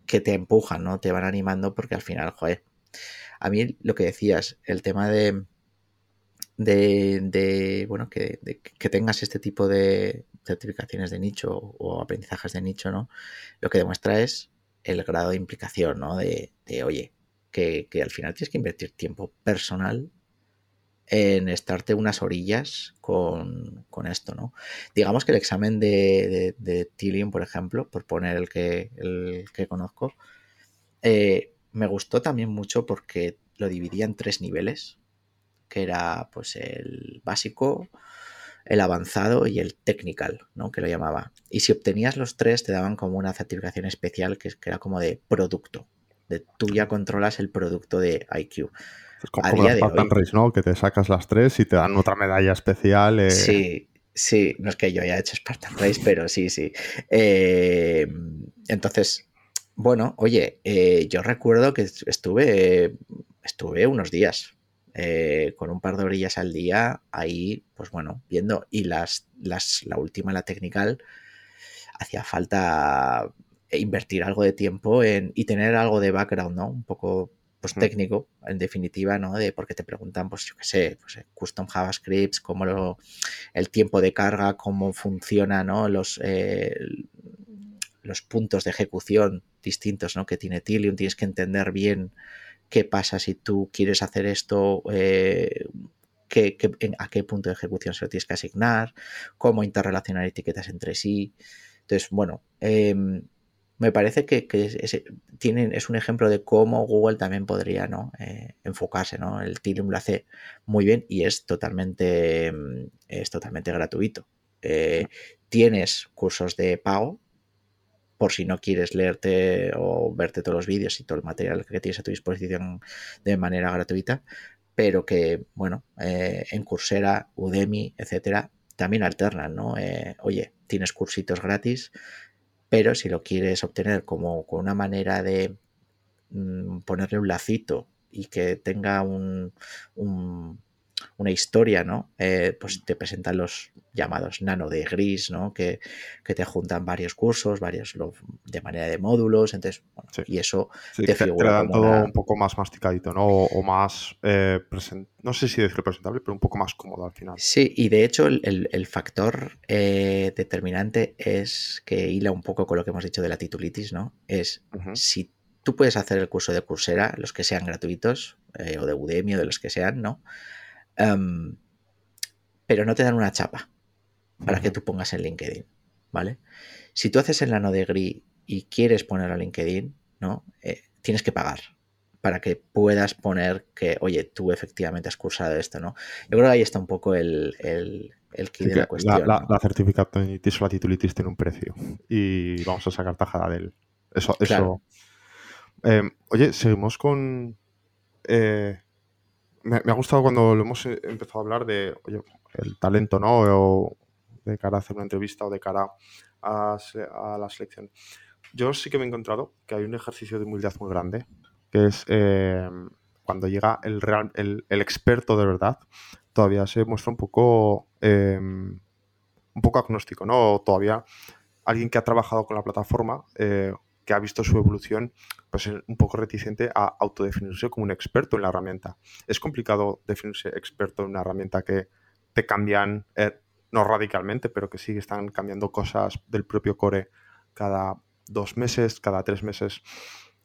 que te empujan, ¿no? Te van animando porque al final, joder, a mí lo que decías, el tema de, de, bueno, que, que, tengas este tipo de certificaciones de nicho o aprendizajes de nicho, ¿no? Lo que demuestra es el grado de implicación, ¿no? De, oye, que, al final tienes que invertir tiempo personal en estarte unas orillas con, esto, ¿no? Digamos que el examen de, de, por ejemplo, por poner el que, el que conozco, eh, me gustó también mucho porque lo dividía en tres niveles que era pues el básico, el avanzado y el technical, ¿no? Que lo llamaba. Y si obtenías los tres, te daban como una certificación especial que, era como de producto. De tú ya controlas el producto de IQ. Es como, como Spartan Race, ¿no? Que te sacas las tres y te dan otra medalla especial. Eh. Sí, sí. No es que yo haya hecho Spartan Race, <laughs> pero sí, sí. Eh, entonces, bueno, oye, eh, yo recuerdo que estuve, estuve unos días eh, con un par de orillas al día, ahí, pues bueno, viendo. Y las, las, la última, la technical, hacía falta invertir algo de tiempo en, y tener algo de background, ¿no? Un poco pues técnico, en definitiva, ¿no? De porque te preguntan, pues yo qué sé, pues eh, custom JavaScripts, cómo lo, el tiempo de carga, cómo funciona, ¿no? Los, eh, los puntos de ejecución distintos, ¿no? Que tiene Tilium, tienes que entender bien qué pasa si tú quieres hacer esto, eh, a qué punto de ejecución se lo tienes que asignar, cómo interrelacionar etiquetas entre sí. Entonces, bueno, em, me parece que, es, tienen, es un ejemplo de cómo Google también podría ¿no? Eh, enfocarse. ¿no? El Tilium lo hace muy bien y es totalmente, em, es totalmente gratuito. Eh, tienes cursos de pago por si no quieres leerte o verte todos los vídeos y todo el material que tienes a tu disposición de manera gratuita, pero que, bueno, eh, en Coursera, Udemy, etcétera, también alternan, ¿no? Eh, oye, tienes cursitos gratis, pero si lo quieres obtener como con una manera de mm, ponerle un lacito y que tenga un una historia, ¿no? Eh, pues te presentan los llamados nano de gris, ¿no? Que, te juntan varios cursos, varios de manera de módulos, entonces, bueno, y eso te figura todo un poco más masticadito, ¿no? O, más, eh, no sé si decirlo presentable, pero un poco más cómodo al final. Sí, y de hecho el, factor eh, determinante es que hila un poco con lo que hemos dicho de la titulitis, ¿no? Es si tú puedes hacer el curso de Coursera, los que sean gratuitos, eh, o de Udemy o de los que sean, ¿no? Em, pero no te dan una chapa para que tú pongas en LinkedIn, ¿vale? Si tú haces el nano degree y quieres poner a LinkedIn, ¿no? Eh, tienes que pagar para que puedas poner que, oye, tú efectivamente has cursado esto, ¿no? Yo creo que ahí está un poco el, el, el key de la cuestión. La, la, certificación o la titulitis tiene un precio y vamos a sacar tajada de él. Eso, eso. Em, oye, seguimos con. Eh, me, ha gustado cuando lo hemos empezado a hablar de oye, el talento, ¿no? O de cara a hacer una entrevista o de cara a, a la selección. Yo sí que me he encontrado que hay un ejercicio de humildad muy grande que es eh, cuando llega el, real, el, experto de verdad, todavía se muestra un poco, em, un poco agnóstico, ¿no? todavía alguien que ha trabajado con la plataforma, eh, que ha visto su evolución, pues es un poco reticente a autodefinirse como un experto en la herramienta. Es complicado definirse experto en una herramienta que te cambian, eh, no radicalmente, pero que sí están cambiando cosas del propio core cada dos meses, cada tres meses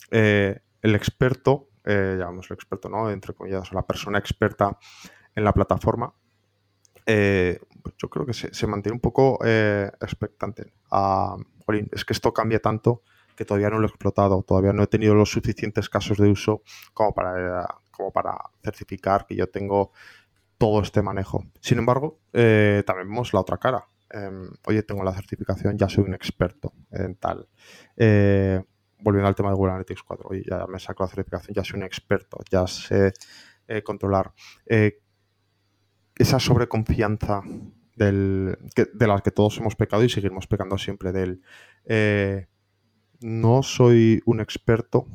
el experto, eh, llamamos el experto, ¿no? Entre comillas, la persona experta en la plataforma, eh, pues yo creo que se, mantiene un poco eh, expectante. Ah, es que esto cambia tanto que todavía no lo he explotado, todavía no he tenido los suficientes casos de uso como para, como para certificar que yo tengo todo este manejo. Sin embargo, también vemos la otra cara. Em, oye, tengo la certificación, ya soy un experto en tal volviendo al tema de Google Analytics 4, y ya me saco la certificación, ya soy un experto, ya sé eh, controlar. Eh, esa sobreconfianza de la que todos hemos pecado y seguimos pecando siempre del eh, no soy un experto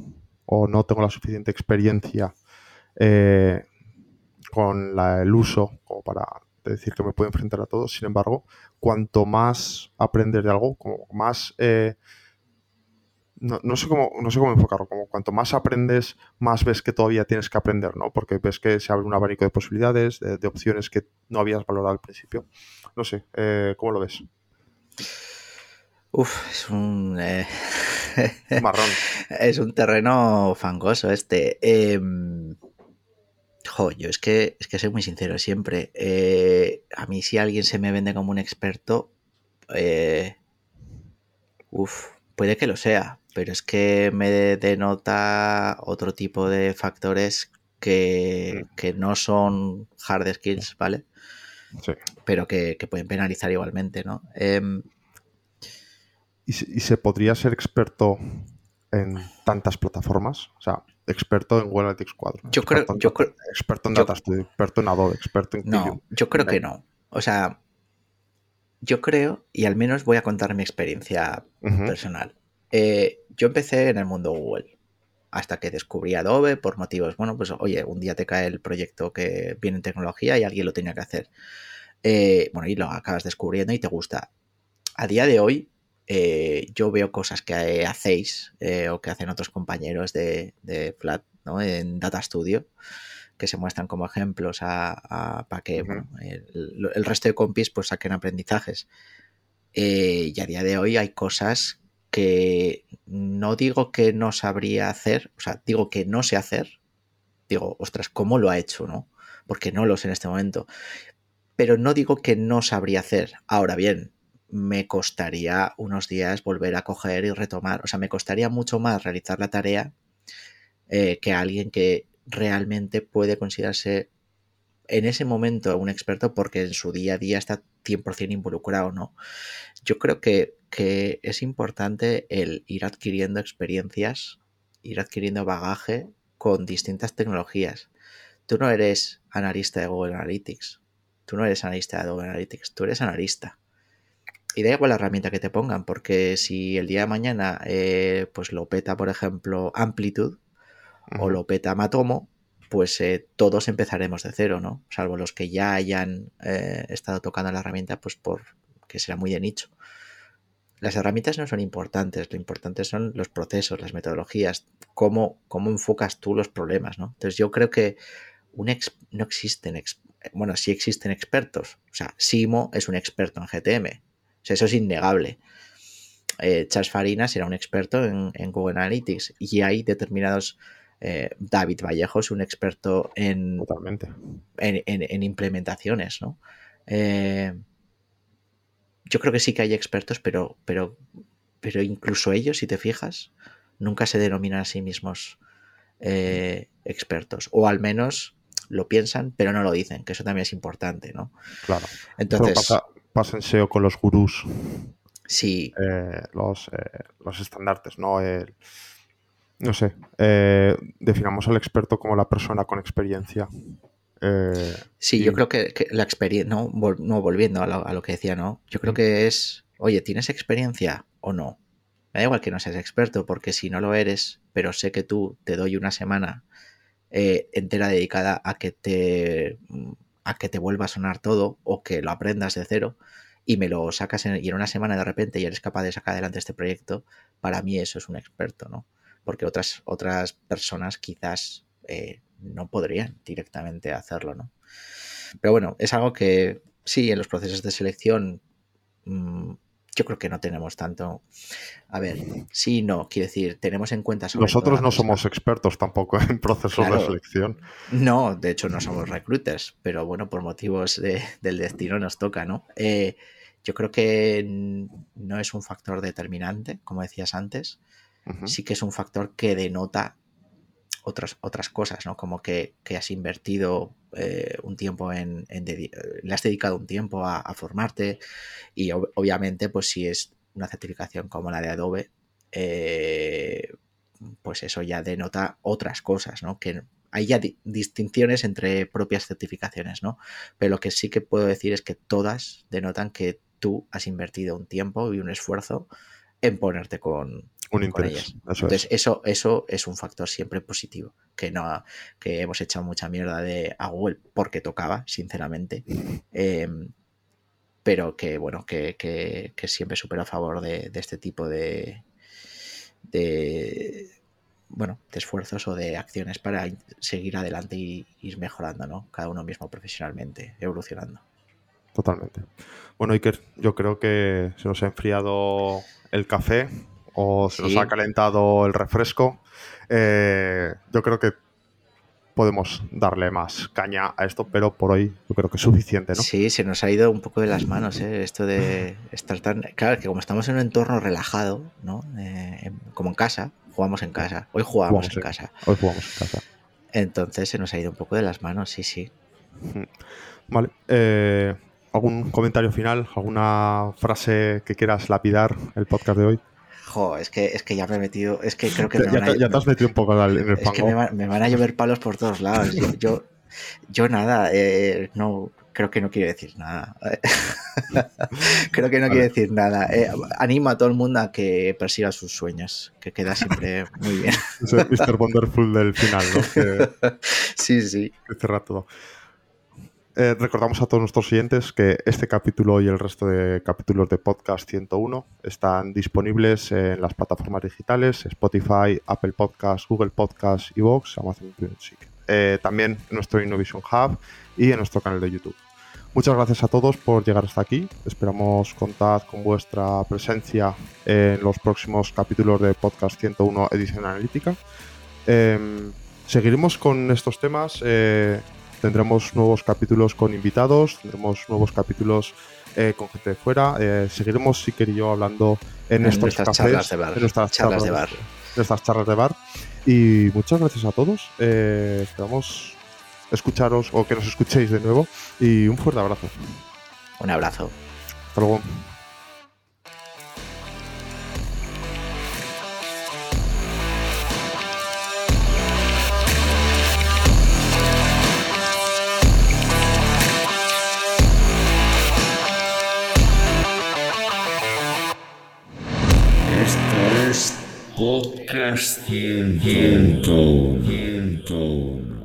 o no tengo la suficiente experiencia con el uso como para decir que me puedo enfrentar a todo. Sin embargo, cuanto más aprendes de algo, como más no, sé cómo, no sé cómo enfocarlo, como cuanto más aprendes, más ves que todavía tienes que aprender, ¿no? Porque ves que se abre un abanico de posibilidades, de, opciones que no habías valorado al principio. No sé, eh, ¿cómo lo ves? Uf, es un... Eh, <laughs> marrón. es un terreno fangoso este. Em, jo, yo es que, es que soy muy sincero siempre. Eh, a mí si alguien se me vende como un experto, uf, puede que lo sea, pero es que me denota otro tipo de factores que, mm. no son hard skills, ¿vale? Sí. Pero que, pueden penalizar igualmente, ¿no? Em, ¿Y, se, podría ser experto en tantas plataformas? O sea, experto en Google Analytics 4. Yo creo, experto en, yo creo, experto en Data Studio, experto en Adobe, experto en No, yo creo que no. O sea, yo creo, y al menos voy a contar mi experiencia personal. Eh, yo empecé en el mundo Google hasta que descubrí Adobe por motivos, bueno, pues oye, un día te cae el proyecto que viene en tecnología y alguien lo tenía que hacer. Eh, bueno, y lo acabas descubriendo y te gusta. A día de hoy, eh, yo veo cosas que hacéis o que hacen otros compañeros de, Flat, ¿no? En Data Studio, que se muestran como ejemplos a, para que el, resto de compis pues saquen aprendizajes. y a día de hoy hay cosas que no digo que no sabría hacer, o sea, digo que no sé hacer, digo, ostras, ¿cómo lo ha hecho, no? Porque no lo sé en este momento. Pero no digo que no sabría hacer. Ahora bien, me costaría unos días volver a coger y retomar, o sea, me costaría mucho más realizar la tarea eh, que alguien que realmente puede considerarse en ese momento un experto porque en su día a día está 100% involucrado, ¿no? Yo creo que, es importante el ir adquiriendo experiencias, ir adquiriendo bagaje con distintas tecnologías. Tú no eres analista de Google Analytics, tú no eres analista de Google Analytics, tú eres analista. Y da igual la herramienta que te pongan, porque si el día de mañana eh, pues lo peta, por ejemplo, Amplitude o lo peta Matomo, pues eh, todos empezaremos de cero, ¿no? Salvo los que ya hayan eh, estado tocando la herramienta, pues por que será muy de nicho. Las herramientas no son importantes, lo importante son los procesos, las metodologías, cómo, cómo enfocas tú los problemas, ¿no? Entonces yo creo que un no existen, bueno, sí existen expertos. O sea, Simo es un experto en GTM. O sea, eso es innegable. eh, Charles Farinas era un experto en, Google Analytics y hay determinados... Eh, David Vallejo es un experto en, en, implementaciones, ¿no? Eh, yo creo que sí que hay expertos, pero, pero, pero incluso ellos, si te fijas, nunca se denominan a sí mismos expertos. O al menos lo piensan, pero no lo dicen, que eso también es importante, ¿no? Claro. Entonces. Pasa, en SEO con los gurús. Sí. Eh, los, eh, los estandartes, ¿no? no sé. Eh, definamos al experto como la persona con experiencia. sí, yo creo que, la experiencia, no, volviendo a lo, a lo, que decía, ¿no? Yo creo que es, oye, ¿tienes experiencia o no? Me da igual que no seas experto, porque si no lo eres, pero sé que tú te doy una semana eh, entera dedicada a que te a que te vuelva a sonar todo o que lo aprendas de cero y me lo sacas en, y en una semana de repente y eres capaz de sacar adelante este proyecto, para mí eso es un experto, ¿no? Porque otras, otras personas quizás eh, no podrían directamente hacerlo, ¿no? Pero bueno, es algo que sí, en los procesos de selección mm, yo creo que no tenemos tanto. A ver, sí, no, quiero decir, tenemos en cuenta. Nosotros no somos expertos tampoco en procesos de selección. No, de hecho no somos recruiters, pero bueno, por motivos del destino nos toca, ¿no? Eh, yo creo que no es un factor determinante, como decías antes. Sí que es un factor que denota otras, otras cosas, ¿no? Como que, has invertido eh, un tiempo en, le has dedicado un tiempo a, formarte y obviamente pues si es una certificación como la de Adobe, eh, pues eso ya denota otras cosas, ¿no? Que hay ya distinciones entre propias certificaciones, ¿no? Pero lo que sí que puedo decir es que todas denotan que tú has invertido un tiempo y un esfuerzo en ponerte con, un interés. Entonces, eso, eso es un factor siempre positivo. Que no, que hemos echado mucha mierda de a Google porque tocaba, sinceramente. Em, pero que bueno, que, que, siempre súper a favor de, este tipo de, de bueno, de esfuerzos o de acciones para seguir adelante y ir mejorando, ¿no? Cada uno mismo profesionalmente, evolucionando. Totalmente. Bueno, Iker, yo creo que se nos ha enfriado el café o se nos ha calentado el refresco, eh, yo creo que podemos darle más caña a esto, pero por hoy yo creo que es suficiente, ¿no? Sí, se nos ha ido un poco de las manos, ¿eh? Esto de estar tan... Claro, que como estamos en un entorno relajado, ¿no? Eh, como en casa, jugamos en casa. Hoy jugamos, en, casa. Hoy jugamos en casa. Entonces se nos ha ido un poco de las manos, sí, sí. Vale. ¿Algún comentario final? ¿Alguna frase que quieras lapidar el podcast de hoy? Es que, es que ya me he metido. Es que creo que. Me ya, te, has metido un poco en el Es que me, van a llover palos por todos lados. Yo, yo, nada, eh, no. Creo que no quiero decir nada. <laughs> creo que no quiero decir nada. Eh, animo a todo el mundo a que persiga sus sueños, que queda siempre muy bien. Es el Mr. Wonderful del final, ¿no? <laughs> sí, sí. Que cerra todo. Eh, recordamos a todos nuestros oyentes que este capítulo y el resto de capítulos de Podcast 101 están disponibles en las plataformas digitales Spotify, Apple Podcasts, Google Podcasts, Evox, Amazon Music. Eh, también en nuestro Innovation Hub y en nuestro canal de YouTube. Muchas gracias a todos por llegar hasta aquí. Esperamos contar con vuestra presencia en los próximos capítulos de Podcast 101 Edición Analítica. Em, seguiremos con estos temas. Tendremos nuevos capítulos con invitados, tendremos nuevos capítulos eh, con gente de fuera. Eh, seguiremos, si y yo, hablando en, estos nuestras charlas de bar. En nuestras charlas, de bar. Nuestras charlas de bar. Y muchas gracias a todos. Eh, esperamos escucharos o que nos escuchéis de nuevo. Y un fuerte abrazo. Un abrazo. Hasta luego. Podcast 101.